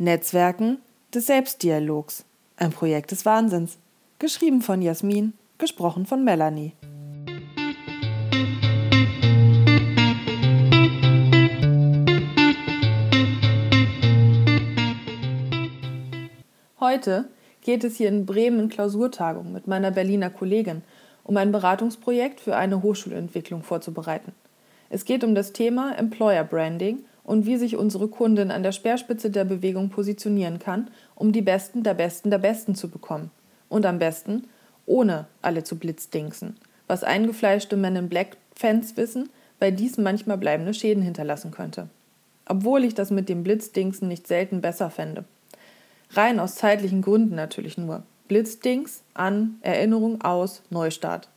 Netzwerken des Selbstdialogs. Ein Projekt des Wahnsinns. Geschrieben von Jasmin, gesprochen von Melanie. Heute geht es hier in Bremen in Klausurtagung mit meiner Berliner Kollegin, um ein Beratungsprojekt für eine Hochschulentwicklung vorzubereiten. Es geht um das Thema Employer Branding und wie sich unsere Kundin an der Speerspitze der Bewegung positionieren kann, um die Besten der Besten der Besten zu bekommen. Und am besten, ohne alle zu blitzdingsen. Was eingefleischte Men in Black-Fans wissen, weil dies manchmal bleibende Schäden hinterlassen könnte. Obwohl ich das mit dem Blitzdingsen nicht selten besser fände. Rein aus zeitlichen Gründen natürlich nur. Blitzdings an, Erinnerung aus, Neustart.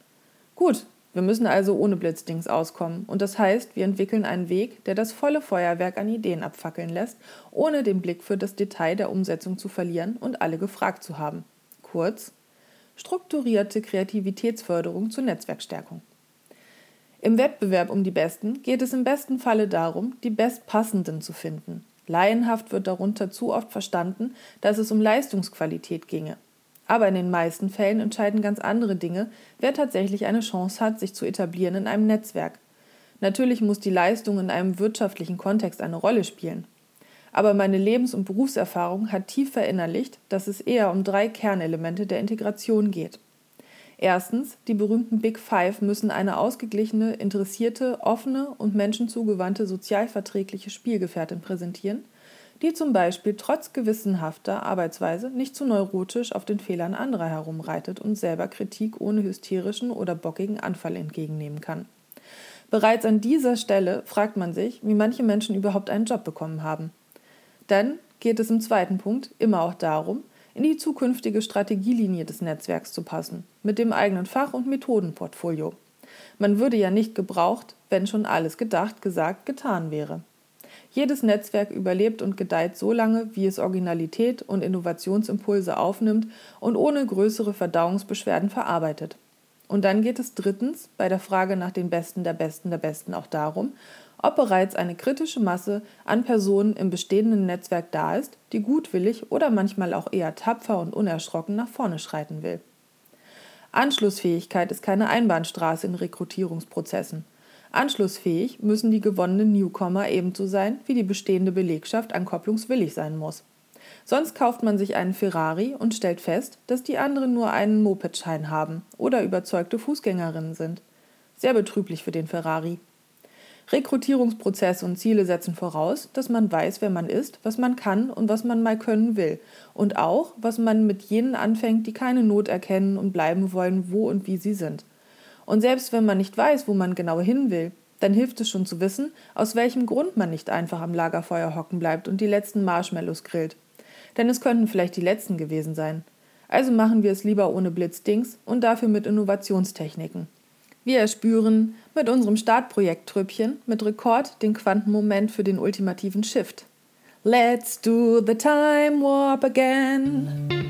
Gut, wir müssen also ohne Blitzdings auskommen. Und das heißt, wir entwickeln einen Weg, der das volle Feuerwerk an Ideen abfackeln lässt, ohne den Blick für das Detail der Umsetzung zu verlieren und alle gefragt zu haben. Kurz, strukturierte Kreativitätsförderung zur Netzwerkstärkung. Im Wettbewerb um die Besten geht es im besten Falle darum, die Bestpassenden zu finden. Laienhaft wird darunter zu oft verstanden, dass es um Leistungsqualität ginge. Aber in den meisten Fällen entscheiden ganz andere Dinge, wer tatsächlich eine Chance hat, sich zu etablieren in einem Netzwerk. Natürlich muss die Leistung in einem wirtschaftlichen Kontext eine Rolle spielen. Aber meine Lebens- und Berufserfahrung hat tief verinnerlicht, dass es eher um drei Kernelemente der Integration geht. Erstens, die berühmten Big Five müssen eine ausgeglichene, interessierte, offene und menschenzugewandte sozialverträgliche Spielgefährtin präsentieren die zum Beispiel trotz gewissenhafter Arbeitsweise nicht zu neurotisch auf den Fehlern anderer herumreitet und selber Kritik ohne hysterischen oder bockigen Anfall entgegennehmen kann. Bereits an dieser Stelle fragt man sich, wie manche Menschen überhaupt einen Job bekommen haben. Dann geht es im zweiten Punkt immer auch darum, in die zukünftige Strategielinie des Netzwerks zu passen, mit dem eigenen Fach- und Methodenportfolio. Man würde ja nicht gebraucht, wenn schon alles gedacht, gesagt, getan wäre. Jedes Netzwerk überlebt und gedeiht so lange, wie es Originalität und Innovationsimpulse aufnimmt und ohne größere Verdauungsbeschwerden verarbeitet. Und dann geht es drittens bei der Frage nach den Besten der Besten der Besten auch darum, ob bereits eine kritische Masse an Personen im bestehenden Netzwerk da ist, die gutwillig oder manchmal auch eher tapfer und unerschrocken nach vorne schreiten will. Anschlussfähigkeit ist keine Einbahnstraße in Rekrutierungsprozessen. Anschlussfähig müssen die gewonnenen Newcomer ebenso sein, wie die bestehende Belegschaft ankopplungswillig sein muss. Sonst kauft man sich einen Ferrari und stellt fest, dass die anderen nur einen Mopedschein haben oder überzeugte Fußgängerinnen sind. Sehr betrüblich für den Ferrari. Rekrutierungsprozesse und Ziele setzen voraus, dass man weiß, wer man ist, was man kann und was man mal können will. Und auch, was man mit jenen anfängt, die keine Not erkennen und bleiben wollen, wo und wie sie sind. Und selbst wenn man nicht weiß, wo man genau hin will, dann hilft es schon zu wissen, aus welchem Grund man nicht einfach am Lagerfeuer hocken bleibt und die letzten Marshmallows grillt. Denn es könnten vielleicht die letzten gewesen sein. Also machen wir es lieber ohne Blitzdings und dafür mit Innovationstechniken. Wir erspüren mit unserem Startprojekt-Trüppchen mit Rekord den Quantenmoment für den ultimativen Shift. Let's do the time warp again.